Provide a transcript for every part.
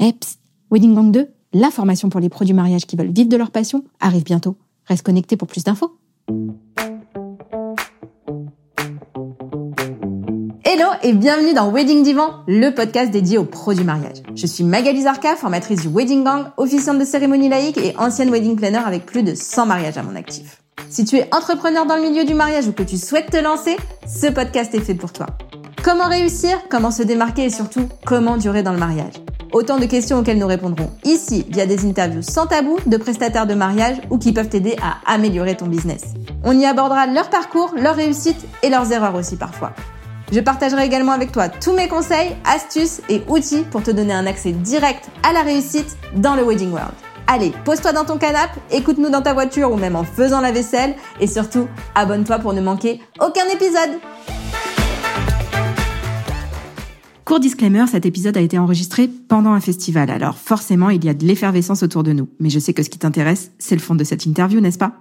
Eh, Wedding Gang 2, la formation pour les produits mariage qui veulent vivre de leur passion, arrive bientôt. Reste connecté pour plus d'infos. Hello et bienvenue dans Wedding Divan, le podcast dédié aux pros du mariage. Je suis Magali Zarka, formatrice du Wedding Gang, officiante de cérémonie laïque et ancienne wedding planner avec plus de 100 mariages à mon actif. Si tu es entrepreneur dans le milieu du mariage ou que tu souhaites te lancer, ce podcast est fait pour toi. Comment réussir, comment se démarquer? Et surtout comment durer dans le mariage? Autant de questions auxquelles nous répondrons ici via des interviews sans tabou de prestataires de mariage ou qui peuvent t'aider à améliorer ton business. On y abordera leur parcours, leurs réussites et leurs erreurs aussi parfois. Je partagerai également avec toi tous mes conseils, astuces et outils pour te donner un accès direct à la réussite dans le Wedding World. Allez, pose-toi dans ton canapé, écoute-nous dans ta voiture ou même en faisant la vaisselle et surtout, abonne-toi pour ne manquer aucun épisode. Court disclaimer, cet épisode a été enregistré pendant un festival, alors forcément il y a de l'effervescence autour de nous. Mais je sais que ce qui t'intéresse, c'est le fond de cette interview, n'est-ce pas?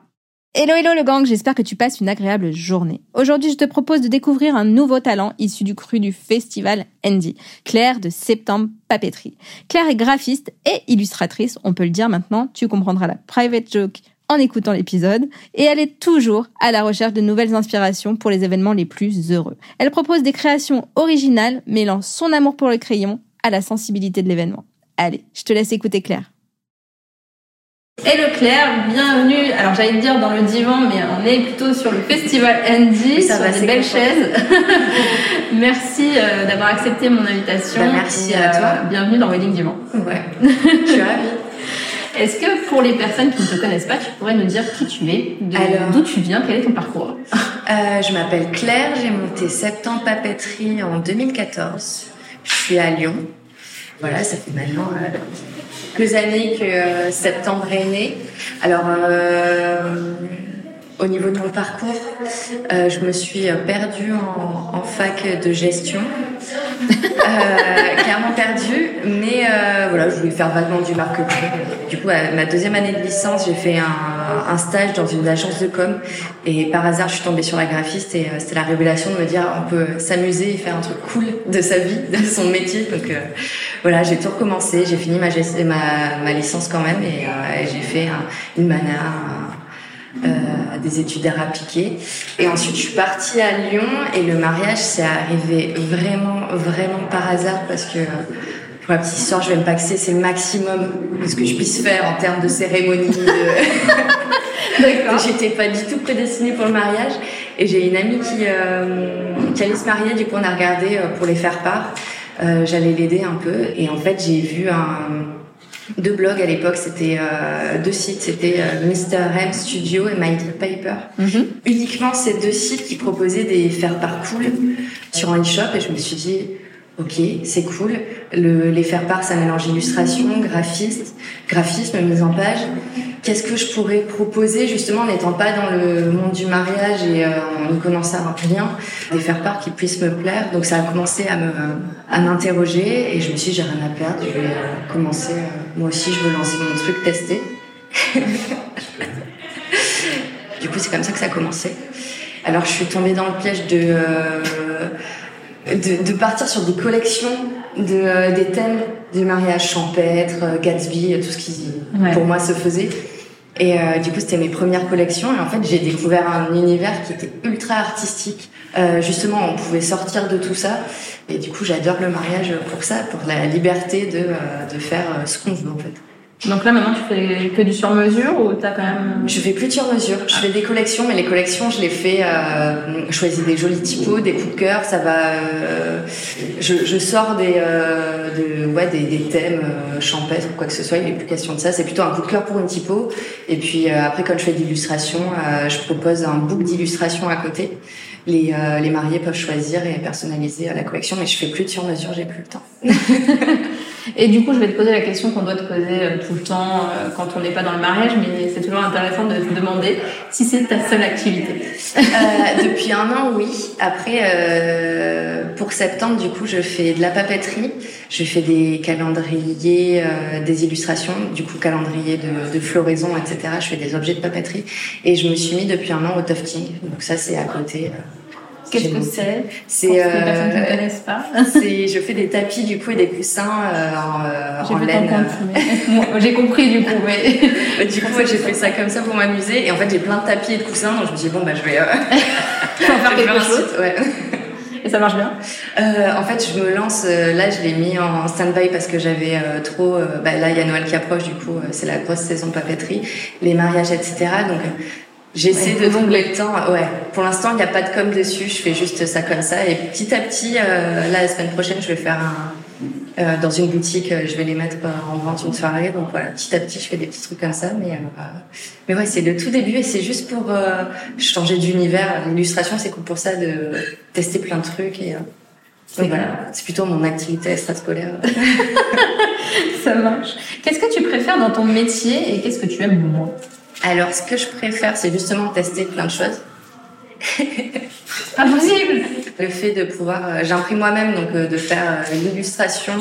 Hello hello le gang, j'espère que tu passes une agréable journée. Aujourd'hui je te propose de découvrir un nouveau talent issu du cru du festival Andy, Claire de Septembre Papeterie. Claire est graphiste et illustratrice, on peut le dire maintenant, tu comprendras la private joke en écoutant l'épisode et elle est toujours à la recherche de nouvelles inspirations pour les événements les plus heureux. Elle propose des créations originales mêlant son amour pour le crayon à la sensibilité de l'événement. Allez, je te laisse écouter Claire. Hello Claire, bienvenue. Alors j'allais te dire dans le divan, mais on est plutôt sur le festival Andy, ça sur va, des belles chaises. merci euh, d'avoir accepté mon invitation. Bah, merci à toi. Euh, bienvenue dans Wedding Divan. Ouais, je suis ravie. Est-ce que pour les personnes qui ne te connaissent pas, tu pourrais nous dire qui tu es, d'où tu viens, quel est ton parcours? euh, Je m'appelle Claire, j'ai monté Septembre Papeterie en 2014. Je suis à Lyon. Voilà, ça fait maintenant euh, quelques années que euh, Septembre est né. Alors, euh, au niveau de mon parcours, euh, je me suis perdue en, en fac de gestion. Euh, clairement perdue, mais euh, voilà, je voulais faire vaguement du marketing. Du coup, à ma deuxième année de licence, j'ai fait un, un, stage dans une agence de com et par hasard, je suis tombée sur la graphiste et euh, c'était la révélation de me dire on peut s'amuser et faire un truc cool de sa vie, de son métier. Donc euh, voilà, j'ai tout recommencé, j'ai fini ma, ma, ma, licence quand même et, euh, j'ai fait un, une mana euh, des études d'art appliqué. Et ensuite, je suis partie à Lyon et le mariage, c'est arrivé vraiment, vraiment par hasard parce que pour la petite histoire, je vais me paxer, c'est le maximum de ce que je puisse faire en termes de cérémonie. D'accord. J'étais pas du tout prédestinée pour le mariage. Et j'ai une amie qui, euh, qui allait se marier, du coup on a regardé euh, pour les faire part. Euh, J'allais l'aider un peu. Et en fait, j'ai vu un deux blogs à l'époque, c'était euh, deux sites, c'était euh, Mr. M Studio et My Paper. Mm-hmm. Uniquement ces deux sites qui proposaient des faire part cool sur un e-shop et je me suis dit ok c'est cool. Le, les faire part ça mélange illustration, graphiste, graphisme, mise en page qu'est-ce que je pourrais proposer justement en n'étant pas dans le monde du mariage et euh, en ne connaissant rien, des faire part qui puissent me plaire? Donc ça a commencé à me à m'interroger et je me suis dit j'ai rien à perdre, je vais euh, commencer. Euh, moi aussi je veux lancer mon truc, tester. du coup c'est comme ça que ça a commencé. Alors je suis tombée dans le piège de de, de, partir sur des collections de, des thèmes du mariage champêtre, Gatsby, tout ce qui pour moi se faisait. Et euh, du coup, c'était mes premières collections. Et en fait, j'ai découvert un univers qui était ultra artistique. Euh, justement, on pouvait sortir de tout ça. Et du coup, j'adore le mariage pour ça, pour la liberté de, euh, de faire euh, ce qu'on veut en fait. Donc là, maintenant, tu fais que du sur-mesure ou t'as quand même... Je fais plus de sur-mesure. Je fais des collections, mais les collections, je les fais... Euh, choisis des jolis typos, des coups de cœur. Ça va... Euh, je, je, sors des, euh, de, ouais, des, des thèmes euh, champêtres ou quoi que ce soit. Il n'est plus question de ça. C'est plutôt un coup de cœur pour une typo. Et puis euh, après, quand je fais de l'illustration, euh, je propose un book d'illustration à côté. Les, les mariés peuvent choisir et personnaliser la collection, mais je fais plus de sur-mesure, j'ai plus le temps. Et du coup, je vais te poser la question qu'on doit te poser euh, tout le temps euh, quand on n'est pas dans le mariage, mais c'est toujours intéressant de te demander si c'est ta seule activité. euh, depuis un an, oui. Après, euh, pour septembre, du coup, je fais de la papeterie. Je fais des calendriers, euh, des illustrations, du coup, calendrier de, de, floraison, etc. Je fais des objets de papeterie. Et je me suis mis depuis un an au tufting. Donc ça, c'est à côté. Qu'est-ce que c'est? C'est pas. c'est je fais des tapis du coup et des coussins en, en laine. J'ai compris du coup, mais du coup j'ai fait ça comme ça pour m'amuser et en fait j'ai plein de tapis et de coussins donc je me dit bon bah je vais, en faire quelque chose. Ouais. Et ça marche bien? Euh, En fait, je me lance. Euh, là, je l'ai mis en stand-by parce que j'avais euh, trop. Euh, bah, là, il y a Noël qui approche, du coup, c'est la grosse saison de papeterie, les mariages, etc. Donc, j'essaie de trouver le temps. Ouais. Pour l'instant, il n'y a pas de com dessus. Je fais juste ça comme ça. Et petit à petit, là, la semaine prochaine, je vais faire un euh, dans une boutique, euh, je vais les mettre euh, en vente une soirée. Donc voilà, petit à petit, je fais des petits trucs comme ça. Mais, mais ouais, c'est le tout début et c'est juste pour changer d'univers. L'illustration, c'est pour ça de tester plein de trucs. Et, donc voilà, c'est plutôt mon activité extrascolaire. ça marche. Qu'est-ce que tu préfères dans ton métier et qu'est-ce que tu aimes moins? Alors, ce que je préfère, c'est justement tester plein de choses. Impossible Le fait de pouvoir, euh, j'imprime moi-même, donc euh, de faire euh, l'illustration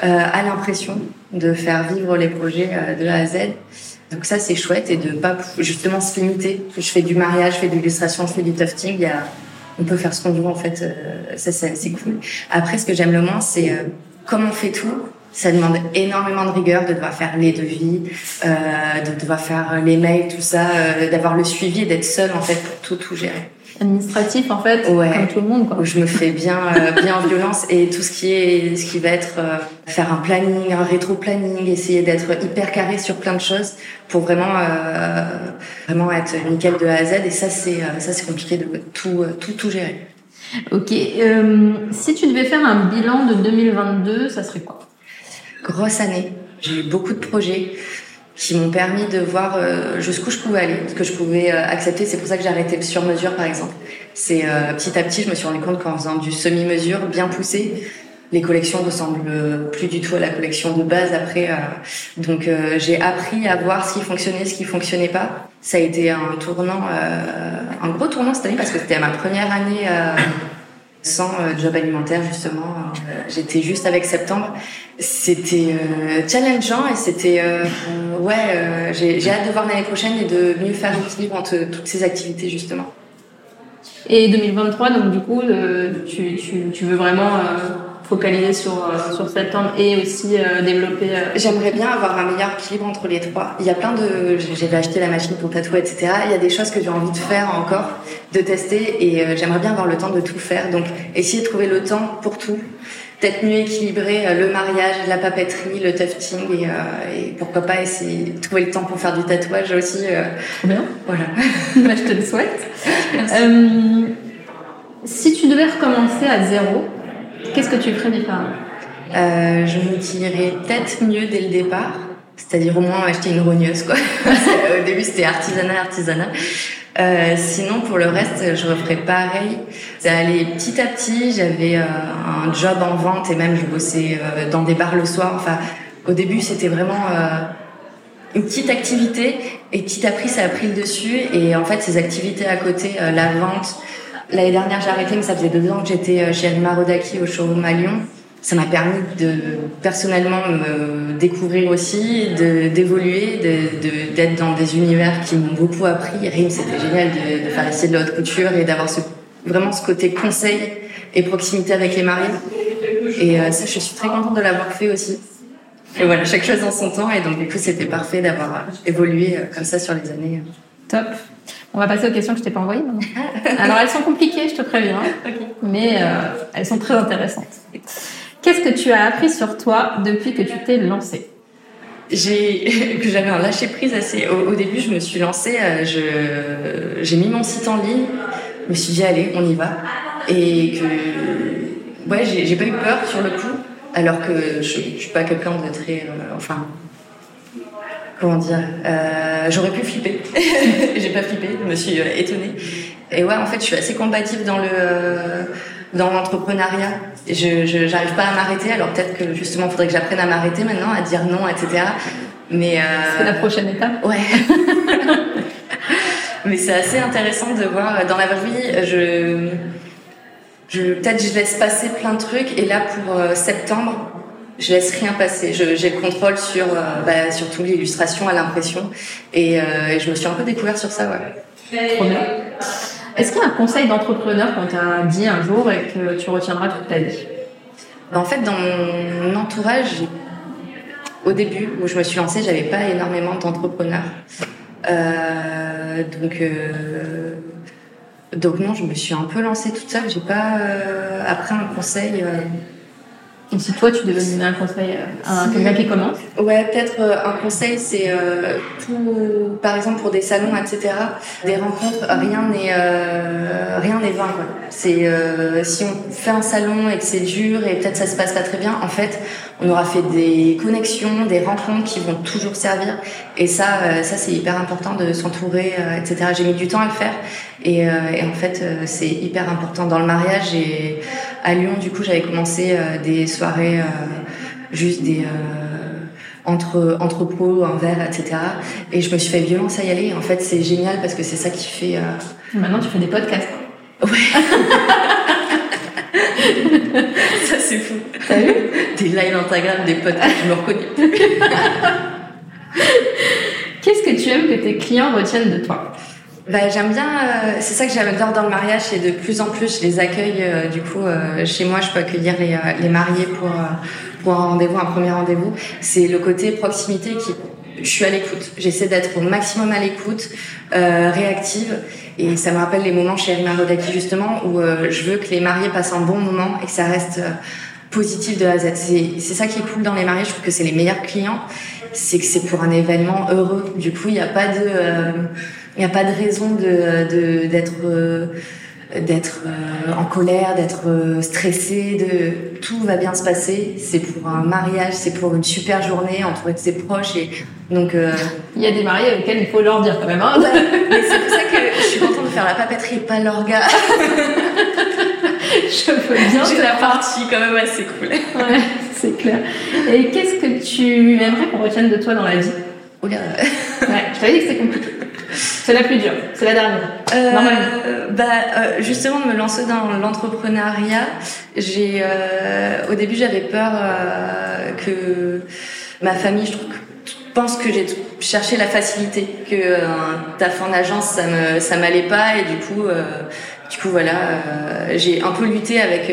à l'impression, de faire vivre les projets de A à Z. Donc ça c'est chouette et de pas justement se limiter. Je fais du mariage, je fais de l'illustration, je fais du tufting. Il y a, on peut faire ce qu'on veut en fait. ça c'est cool. Après ce que j'aime le moins c'est comme on fait tout. Ça demande énormément de rigueur de devoir faire les devis, euh, de devoir faire les mails, tout ça, d'avoir le suivi et d'être seul en fait pour tout tout gérer administratif en fait, comme tout le monde. Quoi. Où je me fais bien, euh, bien violence et tout ce qui est, ce qui va être euh, faire un planning, un rétro-planning, essayer d'être hyper carré sur plein de choses pour vraiment, euh, vraiment être nickel de A à Z. Et ça, c'est, ça, c'est compliqué de tout, tout, tout gérer. Ok. si tu devais faire un bilan de 2022, ça serait quoi? Grosse année. J'ai eu beaucoup de projets qui m'ont permis de voir euh, jusqu'où je pouvais aller, ce que je pouvais euh, accepter. C'est pour ça que j'ai arrêté le sur-mesure, par exemple. C'est euh, petit à petit, je me suis rendu compte qu'en faisant du semi-mesure bien poussé, les collections ressemblent plus du tout à la collection de base après. donc j'ai appris à voir ce qui fonctionnait, ce qui fonctionnait pas. Ça a été un tournant, un gros tournant cette année parce que c'était ma première année sans euh, job alimentaire justement. Euh, j'étais juste avec septembre. C'était euh, challengeant et c'était ouais. J'ai hâte de voir l'année prochaine et de mieux faire l'équilibre entre toutes ces activités justement. Et 2023, donc du coup, tu, tu, tu veux vraiment focaliser sur, euh, sur septembre et aussi euh, développer euh, J'aimerais bien avoir un meilleur équilibre entre les trois. Il y a plein de... J'avais acheté la machine pour tatouer, etc. Il y a des choses que j'ai envie de faire encore, de tester et j'aimerais bien avoir le temps de tout faire. Donc essayer de trouver le temps pour tout. Peut-être mieux équilibrer le mariage, la papeterie, le tufting et, et, pourquoi pas essayer de trouver le temps pour faire du tatouage aussi. Bien. Voilà. Moi, je te le souhaite. si tu devais recommencer à zéro, Qu'est-ce que tu ferais différemment euh, Je me dirais peut-être mieux dès le départ, c'est-à-dire au moins acheter une rogneuse. Quoi. au début, c'était artisanat, artisanat. Euh, sinon, pour le reste, je referais pareil. C'est allé petit à petit. J'avais euh, un job en vente et même je bossais euh, dans des bars le soir. Enfin, au début, c'était vraiment une petite activité et petit à petit, ça a pris le dessus. Et en fait, ces activités à côté, la vente, L'année dernière, j'ai arrêté, mais ça faisait deux ans que j'étais euh, chez Alma Rodaki au showroom à Lyon. Ça m'a permis de personnellement me découvrir aussi, d'évoluer, d'être dans des univers qui m'ont beaucoup appris. Rim, c'était génial de, de, faire essayer de la haute couture et d'avoir vraiment ce côté conseil et proximité avec les mariés. Et euh, ça, je suis très contente de l'avoir fait aussi. Et voilà, chaque chose dans son temps. Et donc, du coup, c'était parfait d'avoir évolué euh, comme ça sur les années. Top. On va passer aux questions que je t'ai pas envoyées Alors elles sont compliquées, je te préviens, mais euh, elles sont très intéressantes. Qu'est-ce que tu as appris sur toi depuis que tu t'es lancée? J'ai que j'avais un lâcher prise assez au, début je me suis lancée euh, je j'ai mis mon site en ligne je me suis dit allez on y va. Et que ouais j'ai pas eu peur sur le coup alors que je, je suis pas quelqu'un de très euh, enfin comment dire, euh, j'aurais pu flipper. j'ai pas flippé, je me suis euh, étonnée. Et ouais, en fait, je suis assez compatible dans le euh, dans l'entrepreneuriat. Je j'arrive pas à m'arrêter. Alors peut-être que justement, il faudrait que j'apprenne à m'arrêter maintenant, à dire non, etc. Mais euh... c'est la prochaine étape. Ouais. Mais c'est assez intéressant de voir dans la vraie vie. Je je peut-être je laisse passer plein de trucs et là pour septembre je laisse rien passer. J'ai le contrôle sur, euh, bah, surtout l'illustration à l'impression. Et, euh, et, je me suis un peu découverte sur ça, ouais. Trop bien. Est-ce qu'il y a un conseil d'entrepreneur qu'on t'a dit un jour et que tu retiendras toute ta vie? En fait, dans mon entourage, au début où je me suis lancée, j'avais pas énormément d'entrepreneurs. Euh, donc, euh, donc non, je me suis un peu lancée toute seule. J'ai pas euh, après un conseil. Euh, et si toi, tu devais donner un conseil à quelqu'un qui commence Ouais, peut-être euh, un conseil, c'est euh, tout, par exemple pour des salons, etc., des rencontres, rien n'est euh, rien n'est vain. Quoi. C'est euh, si on fait un salon et que c'est dur et peut-être ça se passe pas très bien, en fait, on aura fait des connexions, des rencontres qui vont toujours servir. Et ça, euh, ça c'est hyper important de s'entourer, etc. J'ai mis du temps à le faire et, et en fait, c'est hyper important dans le mariage et à Lyon, du coup, j'avais commencé euh, des soirées euh, juste des euh, entre entre pros, un verre, etc. Et je me suis fait violence à y aller. En fait, c'est génial parce que c'est ça qui fait. Maintenant, tu fais des podcasts. Ouais. ça c'est fou. T'as vu? Des lives Instagram, des podcasts, je me reconnais plus. Qu'est-ce que tu aimes que tes clients retiennent de toi? Bah, j'aime bien, euh, c'est ça que j'adore dans le mariage, et de plus en plus je les accueille. Euh, du coup, euh, chez moi, je peux accueillir les, les mariés pour pour un rendez-vous, un premier rendez-vous. C'est le côté proximité qui, je suis à l'écoute. J'essaie d'être au maximum à l'écoute, réactive, et ça me rappelle les moments chez Rima Rodaki justement où je veux que les mariés passent un bon moment et que ça reste positif de A à Z. C'est ça qui est cool dans les mariés. Je trouve que c'est les meilleurs clients. C'est que c'est pour un événement heureux. Du coup, il n'y a pas de il n'y a pas de raison de d'être euh, d'être euh, en colère, d'être euh, stressé, de tout va bien se passer. C'est pour un mariage, c'est pour une super journée entre ses proches et donc. Il y a des mariés auxquels il faut leur dire quand même. Hein mais c'est pour ça que je suis contente de faire la papeterie, pas l'orga. je veux bien. J'ai la partie quand même assez cool. ouais, c'est clair. Et qu'est-ce que tu aimerais qu'on retienne de toi dans la vie? Oula. Ouais, je t'avais dit que c'était compliqué. C'est la plus dure, c'est la dernière. Euh, bah, euh, justement, de me lancer dans l'entrepreneuriat, j'ai, euh, au début, j'avais peur euh, que ma famille, je trouve, pense que j'ai cherché la facilité, que euh, taf en agence, ça me, ça m'allait pas, et du coup, euh, du coup, voilà, j'ai un peu lutté avec,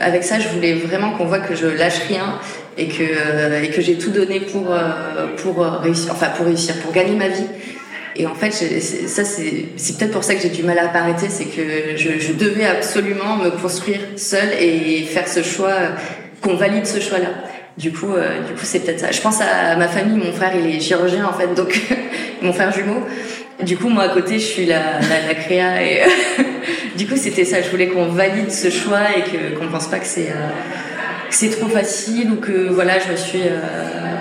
avec ça. Je voulais vraiment qu'on voit que je lâche rien et que, et que j'ai tout donné pour, pour réussir, enfin pour réussir, pour gagner ma vie. Et en fait, ça, c'est peut-être pour ça que j'ai du mal à m'arrêter, c'est que je, je, devais absolument me construire seule et faire ce choix, qu'on valide ce choix-là. Du coup, euh, du coup, c'est peut-être ça. Je pense à ma famille, mon frère, il est chirurgien en fait, donc mon frère jumeau. Du coup, moi à côté, je suis la, la, la créa et du coup, c'était ça. Je voulais qu'on valide ce choix et que qu'on pense pas que c'est euh, c'est trop facile ou que voilà, je me suis euh,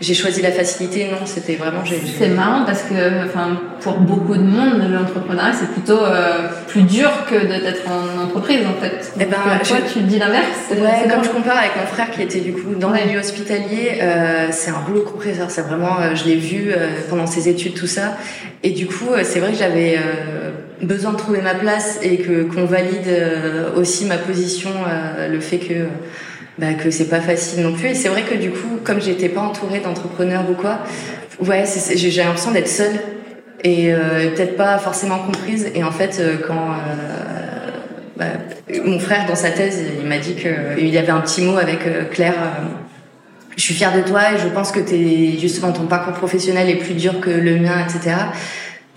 j'ai choisi la facilité, non, c'était vraiment. C'est marrant parce que, enfin, pour beaucoup de monde, l'entrepreneuriat c'est plutôt euh, plus dur que d'être en entreprise en fait. Et eh ben, toi, tu dis l'inverse. Ouais, quand je compare avec mon frère qui était du coup dans les lieux hospitaliers, euh, c'est un boulot compresseur. C'est vraiment, euh, je l'ai vu euh, pendant ses études, tout ça. Et du coup, euh, c'est vrai que j'avais besoin de trouver ma place et que qu'on valide aussi ma position, le fait que bah, que c'est pas facile non plus. Et c'est vrai que du coup, comme j'étais pas entourée d'entrepreneurs ou quoi, ouais, j'ai l'impression d'être seule et euh, peut-être pas forcément comprise. Et en fait, euh, quand euh, bah, mon frère dans sa thèse, il m'a dit qu'il y avait un petit mot avec Claire. je suis fière de toi et je pense que t'es justement ton parcours professionnel est plus dur que le mien, etc.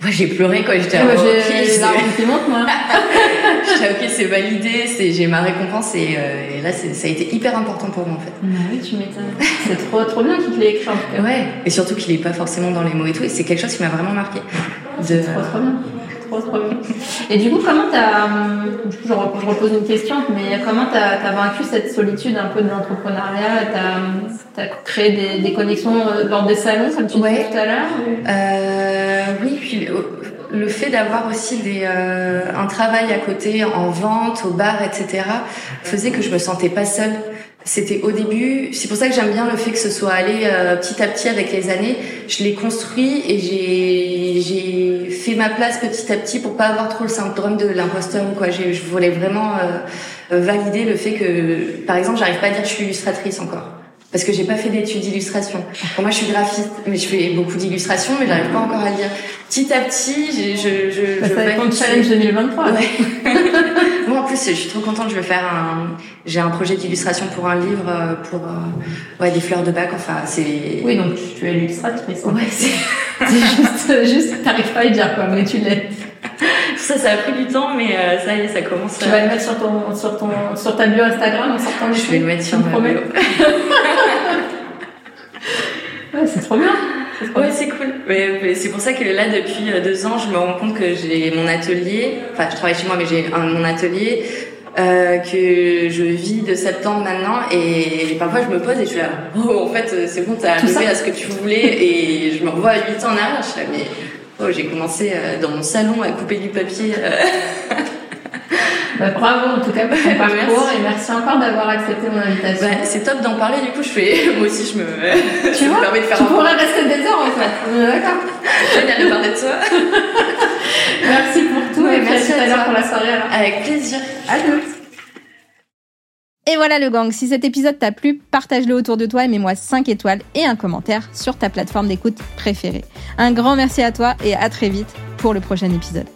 Moi, j'ai pleuré quand j'étais à moi. J'ai la qui monte, moi. j'étais ok, c'est validé, c'est j'ai ma récompense et, euh, et là, ça a été hyper important pour moi en fait. Bah oui, tu m'étonnes. c'est trop, trop bien qu'il te l'ait écrit en tout cas. Ouais, et surtout qu'il est pas forcément dans les mots et tout. Et c'est quelque chose qui m'a vraiment marqué. De... Trop, trop bien. Trop, trop bien. Et du coup, comment t'as, du coup, je, repose une question, mais comment t'as as vaincu cette solitude un peu de l'entrepreneuriat? T'as as créé des, des connexions lors des salons, comme tu disais tout à l'heure euh, le fait d'avoir aussi des, euh, un travail à côté en vente, au bar, etc., faisait que je me sentais pas seule. C'était au début, c'est pour ça que j'aime bien le fait que ce soit allé euh, petit à petit avec les années. Je l'ai construit et j'ai fait ma place petit à petit pour pas avoir trop le syndrome de l'imposteur ou quoi. Je voulais vraiment euh, valider le fait que, par exemple, j'arrive pas à dire que je suis illustratrice encore parce que j'ai pas fait d'études d'illustration. moi, je suis graphiste, mais je fais beaucoup d'illustrations, mais j'arrive pas encore à lire. Petit à petit, je, je, je, ça challenge 2023. Ouais. Moi, en plus, je suis trop contente. Je veux faire un, j'ai un projet d'illustration pour un livre euh, pour euh, ouais des fleurs de bac. Enfin, c'est. Oui, donc tu es illustratrice. Ouais, c'est. juste, juste, t'arrives pas à dire quoi, mais tu l'es. Ça, ça a pris du temps, mais euh, ça y est, ça commence. Tu vas le mettre sur ton, sur ton, sur ta bio Instagram en sortant Je vais le mettre sur ma bio. ouais, c'est trop bien. Ouais, c'est cool. Mais, c'est pour ça que là, depuis euh, deux ans, je me rends compte que j'ai mon atelier. Enfin, je travaille chez moi, mais j'ai mon atelier. Euh, que je vis de septembre maintenant et parfois je me pose et je suis là oh en fait c'est bon t'as arrivé à ce que tu voulais et je me revois à 8 ans en arrière je suis là mais oh j'ai commencé euh, dans mon salon à couper du papier Bah, bravo en tout cas pour ton parcours et merci encore d'avoir accepté mon invitation. Bah, c'est top d'en parler, du coup je fais, moi aussi je me, tu vois, permets de faire Tu pourrais rester des heures en fait. D'accord. Génial de parler de toi. merci pour tout et merci à, à pour la soirée alors. Avec plaisir. À Et voilà le gang, si cet épisode t'a plu, partage-le autour de toi et mets-moi 5 étoiles et un commentaire sur ta plateforme d'écoute préférée. Un grand merci à toi et à très vite pour le prochain épisode.